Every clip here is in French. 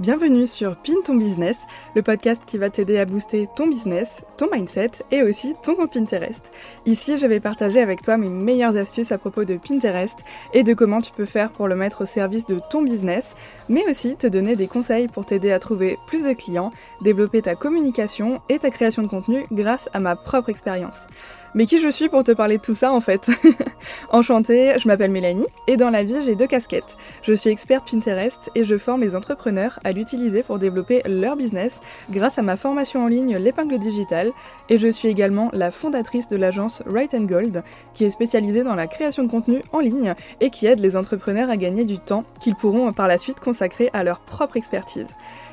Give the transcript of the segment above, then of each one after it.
Bienvenue sur Pin ton business, le podcast qui va t'aider à booster ton business, ton mindset et aussi ton compte Pinterest. Ici, je vais partager avec toi mes meilleures astuces à propos de Pinterest et de comment tu peux faire pour le mettre au service de ton business, mais aussi te donner des conseils pour t'aider à trouver plus de clients, développer ta communication et ta création de contenu grâce à ma propre expérience. Mais qui je suis pour te parler de tout ça en fait Enchantée, je m'appelle Mélanie et dans la vie j'ai deux casquettes. Je suis experte Pinterest et je forme les entrepreneurs à l'utiliser pour développer leur business grâce à ma formation en ligne L'épingle digitale et je suis également la fondatrice de l'agence Right and Gold qui est spécialisée dans la création de contenu en ligne et qui aide les entrepreneurs à gagner du temps qu'ils pourront par la suite consacrer à leur propre expertise.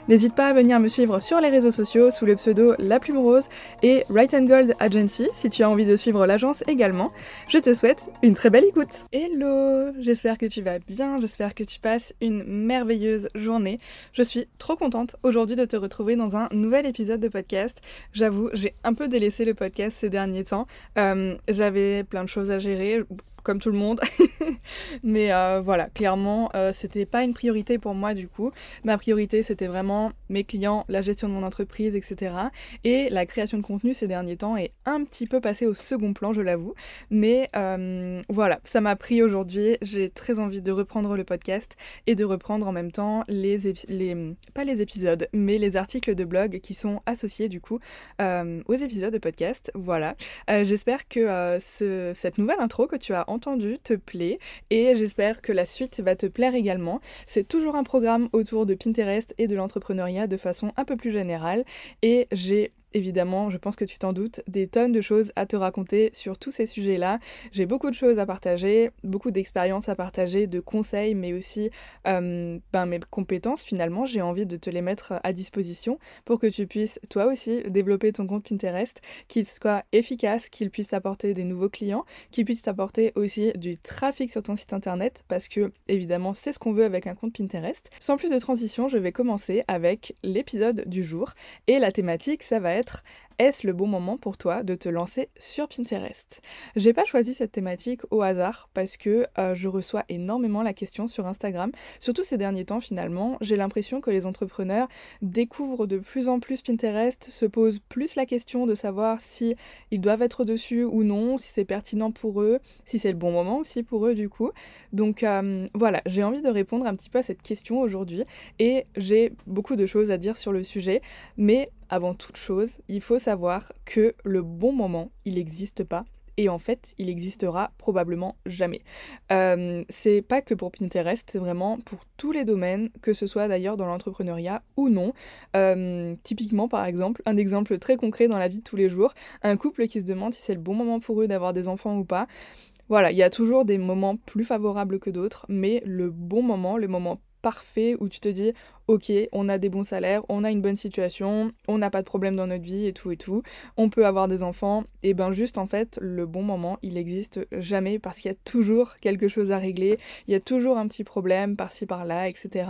N'hésite pas à venir me suivre sur les réseaux sociaux sous le pseudo La Plume Rose et Right and Gold Agency si tu as envie de suivre l'agence également. Je te souhaite une très belle écoute. Hello, j'espère que tu vas bien, j'espère que tu passes une merveilleuse journée. Je suis trop contente aujourd'hui de te retrouver dans un nouvel épisode de podcast. J'avoue, j'ai un peu délaissé le podcast ces derniers temps. Euh, j'avais plein de choses à gérer comme tout le monde. Mais euh, voilà, clairement, euh, c'était pas une priorité pour moi du coup. Ma priorité, c'était vraiment mes clients, la gestion de mon entreprise, etc. Et la création de contenu ces derniers temps est un petit peu passée au second plan, je l'avoue. Mais euh, voilà, ça m'a pris aujourd'hui. J'ai très envie de reprendre le podcast et de reprendre en même temps les, les pas les épisodes, mais les articles de blog qui sont associés du coup aux épisodes de podcast. Voilà. J'espère que ce, cette nouvelle intro que tu as entendu te plaît et j'espère que la suite va te plaire également. C'est toujours un programme autour de Pinterest et de l'entrepreneuriat de façon un peu plus générale et j'ai évidemment, je pense que tu t'en doutes, des tonnes de choses à te raconter sur tous ces sujets-là. J'ai beaucoup de choses à partager, beaucoup d'expériences à partager, de conseils, mais aussi euh, ben, mes compétences finalement. J'ai envie de te les mettre à disposition pour que tu puisses toi aussi développer ton compte Pinterest, qu'il soit efficace, qu'il puisse t'apporter des nouveaux clients, qu'il puisse t'apporter aussi du trafic sur ton site internet, parce que évidemment c'est ce qu'on veut avec un compte Pinterest. Sans plus de transition, je vais commencer avec l'épisode du jour et la thématique ça va être peut-être est-ce le bon moment pour toi de te lancer sur Pinterest? J'ai pas choisi cette thématique au hasard parce que euh, je reçois énormément la question sur Instagram, surtout ces derniers temps finalement. J'ai l'impression que les entrepreneurs découvrent de plus en plus Pinterest, se posent plus la question de savoir si ils doivent être dessus ou non, si c'est pertinent pour eux, si c'est le bon moment aussi pour eux du coup. Donc euh, voilà, j'ai envie de répondre un petit peu à cette question aujourd'hui et j'ai beaucoup de choses à dire sur le sujet, mais avant toute chose, il faut savoir que le bon moment, il n'existe pas. Et en fait, il existera probablement jamais. Euh, c'est pas que pour Pinterest, c'est vraiment pour tous les domaines, que ce soit d'ailleurs dans l'entrepreneuriat ou non. Euh, typiquement, par exemple, un exemple très concret dans la vie de tous les jours, un couple qui se demande si c'est le bon moment pour eux d'avoir des enfants ou pas. Voilà, il y a toujours des moments plus favorables que d'autres, mais le bon moment, le moment parfait où tu te dis ok on a des bons salaires on a une bonne situation on n'a pas de problème dans notre vie et tout et tout on peut avoir des enfants et ben juste en fait le bon moment il existe jamais parce qu'il y a toujours quelque chose à régler il y a toujours un petit problème par-ci par-là etc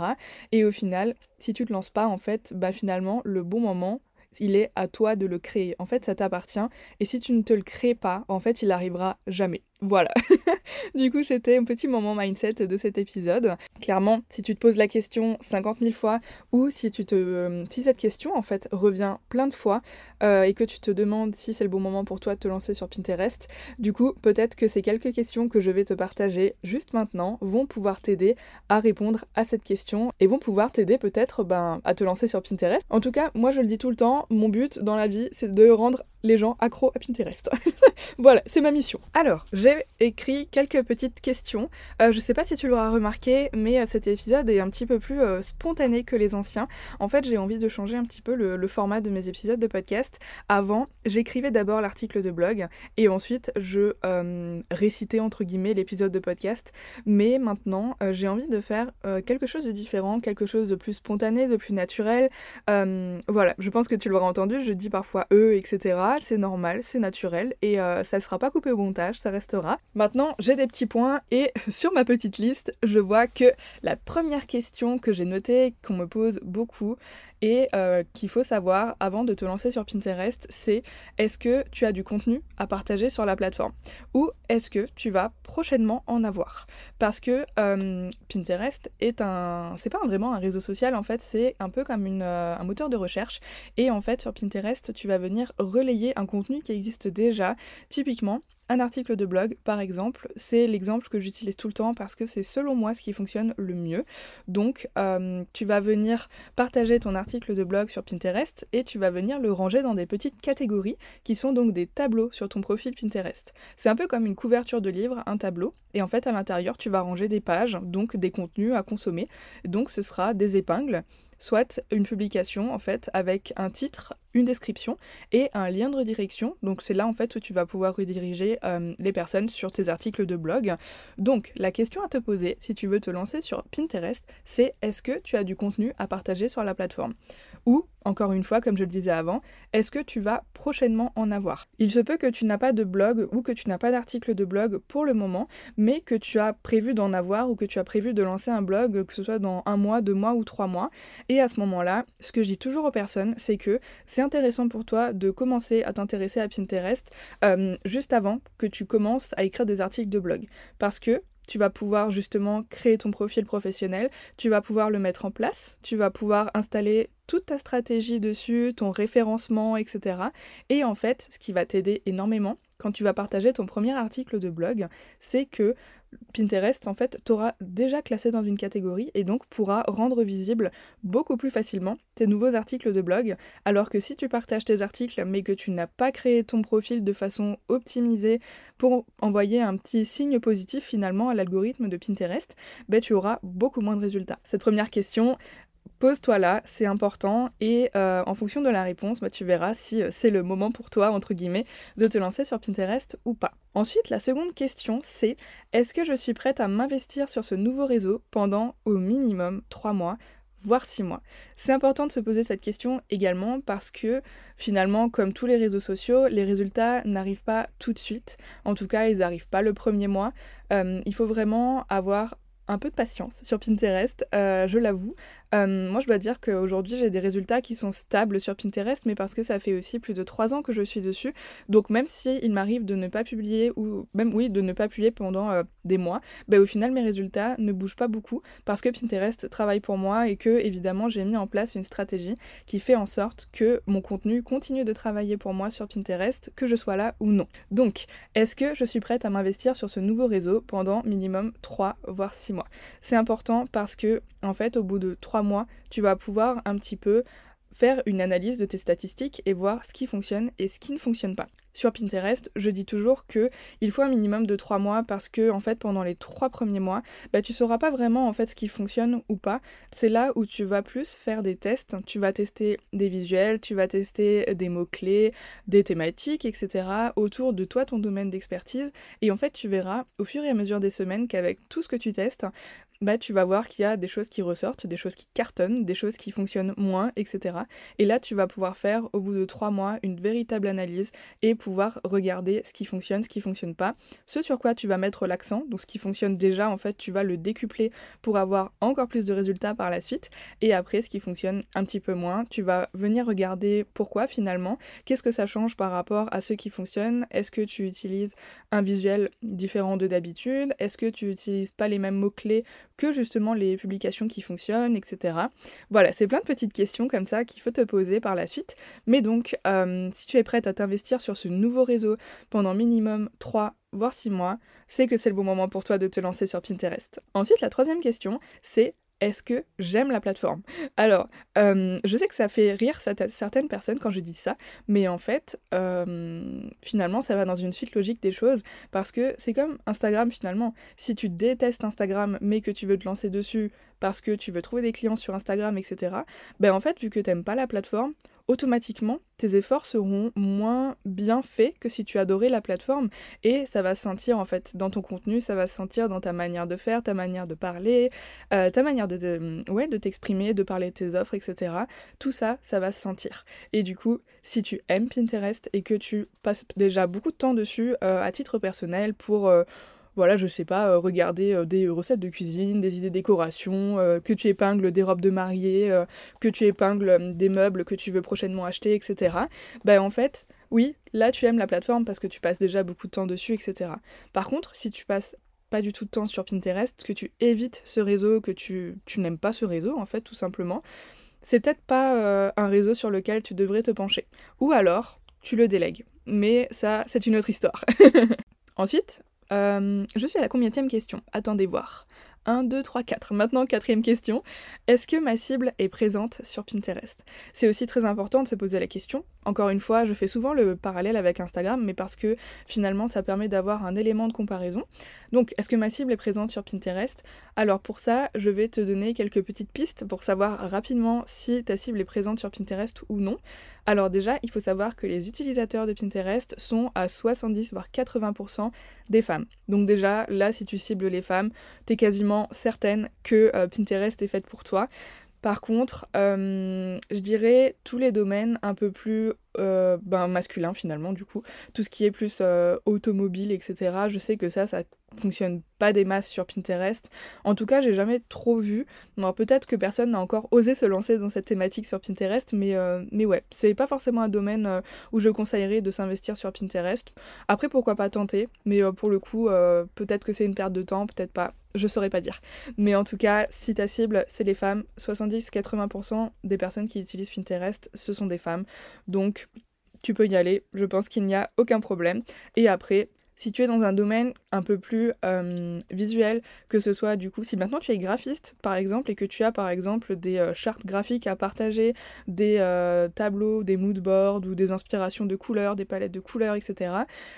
et au final si tu te lances pas en fait ben finalement le bon moment il est à toi de le créer. En fait, ça t'appartient. Et si tu ne te le crées pas, en fait, il arrivera jamais. Voilà. du coup, c'était un petit moment mindset de cet épisode. Clairement, si tu te poses la question 50 000 fois ou si tu te, euh, si cette question en fait revient plein de fois euh, et que tu te demandes si c'est le bon moment pour toi de te lancer sur Pinterest, du coup, peut-être que ces quelques questions que je vais te partager juste maintenant vont pouvoir t'aider à répondre à cette question et vont pouvoir t'aider peut-être ben, à te lancer sur Pinterest. En tout cas, moi je le dis tout le temps, mon but dans la vie, c'est de rendre les gens accros à Pinterest. voilà, c'est ma mission. Alors, j'ai écrit quelques petites questions. Euh, je sais pas si tu l'auras remarqué, mais euh, cet épisode est un petit peu plus euh, spontané que les anciens. En fait, j'ai envie de changer un petit peu le, format de mes épisodes de podcast. Avant, j'écrivais d'abord l'article de blog et ensuite je récitais entre guillemets l'épisode de podcast. Mais maintenant, j'ai envie de faire quelque chose de différent, quelque chose de plus spontané, de plus naturel. voilà, je pense que tu l'auras entendu, je dis parfois eux, etc. c'est normal, c'est naturel et euh, ça sera pas coupé au montage, ça restera. Maintenant, j'ai des petits points et sur ma petite liste, je vois que la première question que j'ai notée, qu'on me pose beaucoup et euh, qu'il faut savoir avant de te lancer sur Pinterest, c'est est-ce que tu as du contenu à partager sur la plateforme? Ou est-ce que tu vas prochainement en avoir? Parce que euh, Pinterest est un, c'est pas vraiment un réseau social en fait, c'est un peu comme un moteur de recherche et en fait sur Pinterest tu vas venir relayer un contenu qui existe déjà. Typiquement, un article de blog, par exemple, c'est l'exemple que j'utilise tout le temps parce que c'est selon moi ce qui fonctionne le mieux. Donc, euh, tu vas venir partager ton article de blog sur Pinterest et tu vas venir le ranger dans des petites catégories qui sont donc des tableaux sur ton profil Pinterest. C'est un peu comme une couverture de livre, un tableau, et en fait à l'intérieur tu vas ranger des pages, donc des contenus à consommer. Donc ce sera des épingles soit une publication en fait avec un titre, description et un lien de redirection. Donc c'est là en fait où tu vas pouvoir rediriger euh, les personnes sur tes articles de blog. Donc la question à te poser si tu veux te lancer sur Pinterest, c'est est-ce que tu as du contenu à partager sur la plateforme? Ou encore une fois, comme je le disais avant, est-ce que tu vas prochainement en avoir? Il se peut que tu n'as pas de blog ou que tu n'as pas d'article de blog pour le moment, mais que tu as prévu d'en avoir ou que tu as prévu de lancer un blog, que ce soit dans un mois, deux mois ou trois mois. Et à ce moment-là, ce que je dis toujours aux personnes, c'est que c'est intéressant pour toi de commencer à t'intéresser à Pinterest euh, juste avant que tu commences à écrire des articles de blog. Parce que tu vas pouvoir justement créer ton profil professionnel, tu vas pouvoir le mettre en place, tu vas pouvoir installer toute ta stratégie dessus, ton référencement, etc. Et en fait, ce qui va t'aider énormément quand tu vas partager ton premier article de blog, c'est que Pinterest, en fait, t'aura déjà classé dans une catégorie et donc pourra rendre visible beaucoup plus facilement tes nouveaux articles de blog. Alors que si tu partages tes articles mais que tu n'as pas créé ton profil de façon optimisée pour envoyer un petit signe positif finalement à l'algorithme de Pinterest, ben, tu auras beaucoup moins de résultats. Cette première question, Pose-toi là, c'est important, et euh, en fonction de la réponse, bah, tu verras si euh, c'est le moment pour toi, entre guillemets, de te lancer sur Pinterest ou pas. Ensuite, la seconde question, c'est est-ce que je suis prête à m'investir sur ce nouveau réseau pendant au minimum 3 mois voire 6 mois? C'est important de se poser cette question également parce que finalement, comme tous les réseaux sociaux, les résultats n'arrivent pas tout de suite. En tout cas, ils n'arrivent pas le premier mois. Euh, il faut vraiment avoir un peu de patience sur Pinterest, je l'avoue. Euh, moi, je dois dire qu'aujourd'hui, j'ai des résultats qui sont stables sur Pinterest, mais parce que ça fait aussi plus de 3 ans que je suis dessus. Donc, même si il m'arrive de ne pas publier, ou même, oui, de ne pas publier pendant euh, des mois, bah, au final, mes résultats ne bougent pas beaucoup parce que Pinterest travaille pour moi et que, évidemment, j'ai mis en place une stratégie qui fait en sorte que mon contenu continue de travailler pour moi sur Pinterest, que je sois là ou non. Donc, est-ce que je suis prête à m'investir sur ce nouveau réseau pendant minimum 3 voire 6 mois? C'est important parce que, en fait, au bout de 3 mois, tu vas pouvoir un petit peu faire une analyse de tes statistiques et voir ce qui fonctionne et ce qui ne fonctionne pas. Sur Pinterest, je dis toujours que il faut un minimum de 3 mois parce que en fait pendant les 3 premiers mois, bah, tu sauras pas vraiment en fait ce qui fonctionne ou pas. C'est là où tu vas plus faire des tests, tu vas tester des visuels, tu vas tester des mots-clés, des thématiques, etc. autour de toi, ton domaine d'expertise. Et en fait, tu verras au fur et à mesure des semaines qu'avec tout ce que tu testes, bah, tu vas voir qu'il y a des choses qui ressortent, des choses qui cartonnent, des choses qui fonctionnent moins, etc. Et là, tu vas pouvoir faire au bout de trois mois une véritable analyse et pouvoir regarder ce qui fonctionne, ce qui fonctionne pas, ce sur quoi tu vas mettre l'accent, donc ce qui fonctionne déjà, en fait, tu vas le décupler pour avoir encore plus de résultats par la suite. Et après, ce qui fonctionne un petit peu moins, tu vas venir regarder pourquoi finalement, qu'est-ce que ça change par rapport à ce qui fonctionne, est-ce que tu utilises un visuel différent de d'habitude, est-ce que tu utilises pas les mêmes mots-clés que justement les publications qui fonctionnent, etc. Voilà, c'est plein de petites questions comme ça qu'il faut te poser par la suite. Mais donc, euh, si tu es prête à t'investir sur ce nouveau réseau pendant minimum 3 voire 6 mois, c'est que c'est le bon moment pour toi de te lancer sur Pinterest. Ensuite, la troisième question, c'est est-ce que j'aime la plateforme? Alors, euh, je sais que ça fait rire certaines personnes quand je dis ça, mais en fait, euh, finalement, ça va dans une suite logique des choses, parce que c'est comme Instagram finalement. Si tu détestes Instagram, mais que tu veux te lancer dessus parce que tu veux trouver des clients sur Instagram, etc., ben en fait, vu que t'aimes pas la plateforme, automatiquement, tes efforts seront moins bien faits que si tu adorais la plateforme et ça va se sentir en fait dans ton contenu, ça va se sentir dans ta manière de faire, ta manière de parler, euh, ta manière de, t'exprimer, de parler de tes offres, etc. Tout ça, ça va se sentir. Et du coup, si tu aimes Pinterest et que tu passes déjà beaucoup de temps dessus euh, à titre personnel pour voilà, je sais pas, euh, regarder euh, des recettes de cuisine, des idées décoration, euh, que tu épingles des robes de mariée, que tu épingles des meubles que tu veux prochainement acheter, etc. Ben en fait, oui, là tu aimes la plateforme parce que tu passes déjà beaucoup de temps dessus, etc. Par contre, si tu passes pas du tout de temps sur Pinterest, que tu évites ce réseau, que tu, tu n'aimes pas ce réseau, en fait, tout simplement, c'est peut-être pas un réseau sur lequel tu devrais te pencher. Ou alors, tu le délègues. Mais ça, c'est une autre histoire. Ensuite, euh, je suis à la combienième question? Attendez voir. 1, 2, 3, 4. Maintenant, quatrième question. Est-ce que ma cible est présente sur Pinterest? C'est aussi très important de se poser la question. Encore une fois, je fais souvent le parallèle avec Instagram, mais parce que finalement, ça permet d'avoir un élément de comparaison. Donc, est-ce que ma cible est présente sur Pinterest? Alors pour ça, je vais te donner quelques petites pistes pour savoir rapidement si ta cible est présente sur Pinterest ou non. Alors déjà, il faut savoir que les utilisateurs de Pinterest sont à 70 voire 80% des femmes. Donc déjà, là, si tu cibles les femmes, t'es quasiment certaine que euh, Pinterest est faite pour toi. Par contre, euh, je dirais tous les domaines un peu plus euh, ben, masculins finalement, du coup, tout ce qui est plus automobile, etc. Je sais que ça, ça fonctionne pas des masses sur Pinterest. En tout cas, j'ai jamais trop vu. Peut-être que personne n'a encore osé se lancer dans cette thématique sur Pinterest, mais, euh, mais ouais, c'est pas forcément un domaine euh, où je conseillerais de s'investir sur Pinterest. Après, pourquoi pas tenter, mais euh, pour le coup, peut-être que c'est une perte de temps, peut-être pas. Je saurais pas dire. Mais en tout cas, si ta cible, c'est les femmes, 70-80% des personnes qui utilisent Pinterest, ce sont des femmes. Donc, tu peux y aller, je pense qu'il n'y a aucun problème. Et après, si tu es dans un domaine un peu plus euh, visuel, que ce soit du coup, si maintenant tu es graphiste par exemple et que tu as par exemple des euh, chartes graphiques à partager, des euh, tableaux, des moodboards ou des inspirations de couleurs, des palettes de couleurs, etc.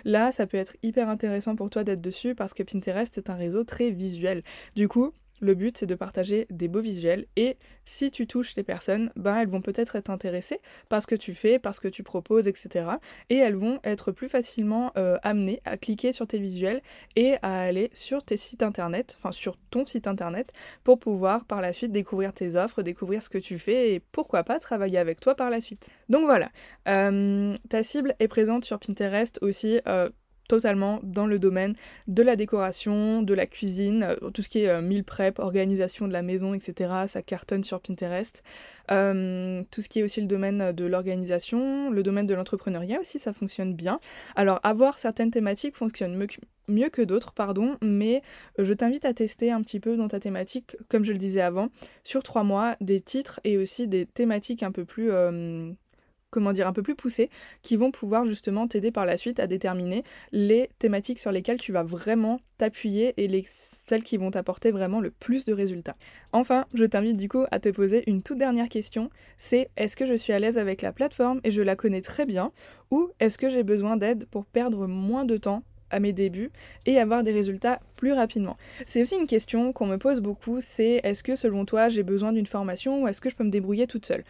Là, ça peut être hyper intéressant pour toi d'être dessus parce que Pinterest est un réseau très visuel. Du coup, le but, c'est de partager des beaux visuels et si tu touches les personnes, ben elles vont peut-être être intéressées par ce que tu fais, par ce que tu proposes, etc. Et elles vont être plus facilement euh, amenées à cliquer sur tes visuels et à aller sur tes sites internet, enfin sur ton site internet, pour pouvoir par la suite découvrir tes offres, découvrir ce que tu fais et pourquoi pas travailler avec toi par la suite. Donc voilà, euh, ta cible est présente sur Pinterest aussi. Euh, totalement dans le domaine de la décoration, de la cuisine, euh, tout ce qui est euh, meal prep, organisation de la maison, etc. Ça cartonne sur Pinterest. Euh, tout ce qui est aussi le domaine de l'organisation, le domaine de l'entrepreneuriat aussi, ça fonctionne bien. Alors avoir certaines thématiques fonctionne mieux que d'autres, pardon, mais je t'invite à tester un petit peu dans ta thématique, comme je le disais avant, sur trois mois, des titres et aussi des thématiques un peu plus comment dire, un peu plus poussées, qui vont pouvoir justement t'aider par la suite à déterminer les thématiques sur lesquelles tu vas vraiment t'appuyer et les, celles qui vont t'apporter vraiment le plus de résultats. Enfin, je t'invite du coup à te poser une toute dernière question, c'est est-ce que je suis à l'aise avec la plateforme et je la connais très bien, ou est-ce que j'ai besoin d'aide pour perdre moins de temps à mes débuts et avoir des résultats plus rapidement? C'est aussi une question qu'on me pose beaucoup, c'est est-ce que selon toi j'ai besoin d'une formation ou est-ce que je peux me débrouiller toute seule?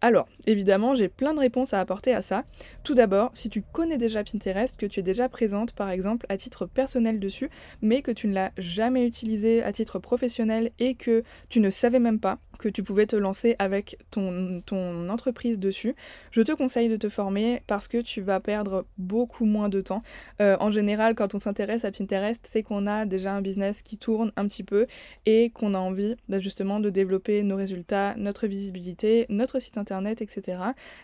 Alors, évidemment, j'ai plein de réponses à apporter à ça. Tout d'abord, si tu connais déjà Pinterest, que tu es déjà présente par exemple à titre personnel dessus, mais que tu ne l'as jamais utilisé à titre professionnel et que tu ne savais même pas que tu pouvais te lancer avec ton, ton entreprise dessus, je te conseille de te former parce que tu vas perdre beaucoup moins de temps. Euh, en général, quand on s'intéresse à Pinterest, c'est qu'on a déjà un business qui tourne un petit peu et qu'on a envie bah, justement de développer nos résultats, notre visibilité, notre site internet internet, etc.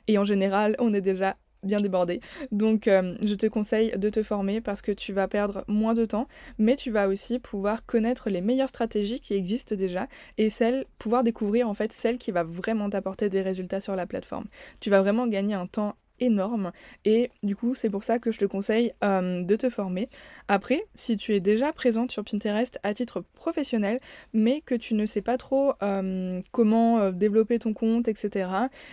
Et en général, on est déjà bien débordé. Donc euh, je te conseille de te former parce que tu vas perdre moins de temps, mais tu vas aussi pouvoir connaître les meilleures stratégies qui existent déjà et celles pouvoir découvrir en fait celle qui va vraiment t'apporter des résultats sur la plateforme. Tu vas vraiment gagner un temps énorme et du coup c'est pour ça que je te conseille euh, de te former. Après, si tu es déjà présente sur Pinterest à titre professionnel mais que tu ne sais pas trop euh, comment développer ton compte, etc.,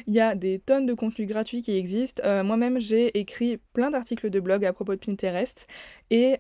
il y a des tonnes de contenus gratuits qui existent. Moi-même j'ai écrit plein d'articles de blog à propos de Pinterest et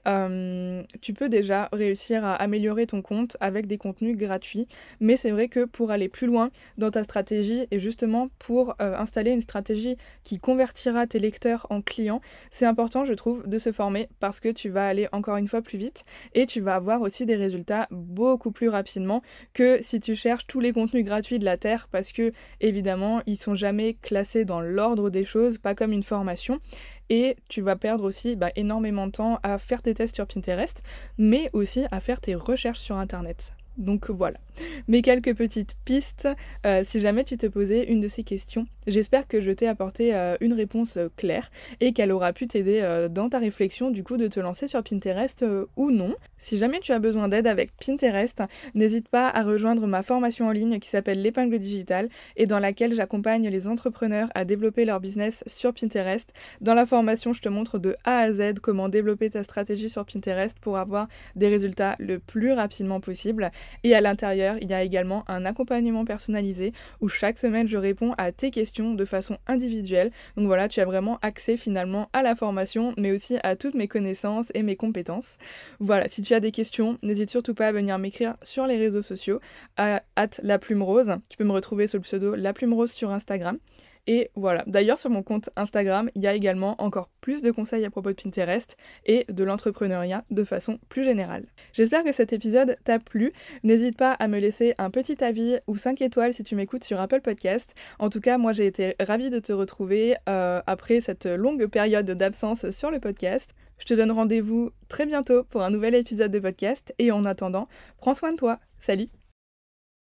tu peux déjà réussir à améliorer ton compte avec des contenus gratuits. Mais c'est vrai que pour aller plus loin dans ta stratégie et justement pour euh, installer une stratégie qui convertira tes lecteurs en clients, c'est important, je trouve, de se former parce que tu vas aller encore une fois plus vite et tu vas avoir aussi des résultats beaucoup plus rapidement que si tu cherches tous les contenus gratuits de la Terre parce que évidemment ils sont jamais classés dans l'ordre des choses, pas comme une formation et tu vas perdre aussi bah, énormément de temps à faire tes tests sur Pinterest, mais aussi à faire tes recherches sur Internet. Donc voilà, mes quelques petites pistes euh, si jamais tu te posais une de ces questions. J'espère que je t'ai apporté euh, une réponse euh, claire et qu'elle aura pu t'aider dans ta réflexion du coup de te lancer sur Pinterest ou non. Si jamais tu as besoin d'aide avec Pinterest, n'hésite pas à rejoindre ma formation en ligne qui s'appelle l'épingle digitale et dans laquelle j'accompagne les entrepreneurs à développer leur business sur Pinterest. Dans la formation, je te montre de A à Z comment développer ta stratégie sur Pinterest pour avoir des résultats le plus rapidement possible. Et à l'intérieur, il y a également un accompagnement personnalisé où chaque semaine je réponds à tes questions de façon individuelle. Donc voilà, tu as vraiment accès finalement à la formation, mais aussi à toutes mes connaissances et mes compétences. Voilà, si tu as des questions, n'hésite surtout pas à venir m'écrire sur les réseaux sociaux à la plume rose. Tu peux me retrouver sous le pseudo la plume rose sur Instagram. Et voilà. D'ailleurs, sur mon compte Instagram, il y a également encore plus de conseils à propos de Pinterest et de l'entrepreneuriat de façon plus générale. J'espère que cet épisode t'a plu. N'hésite pas à me laisser un petit avis ou 5 étoiles si tu m'écoutes sur Apple Podcast. En tout cas, moi j'ai été ravie de te retrouver euh, après cette longue période d'absence sur le podcast. Je te donne rendez-vous très bientôt pour un nouvel épisode de podcast et en attendant, prends soin de toi. Salut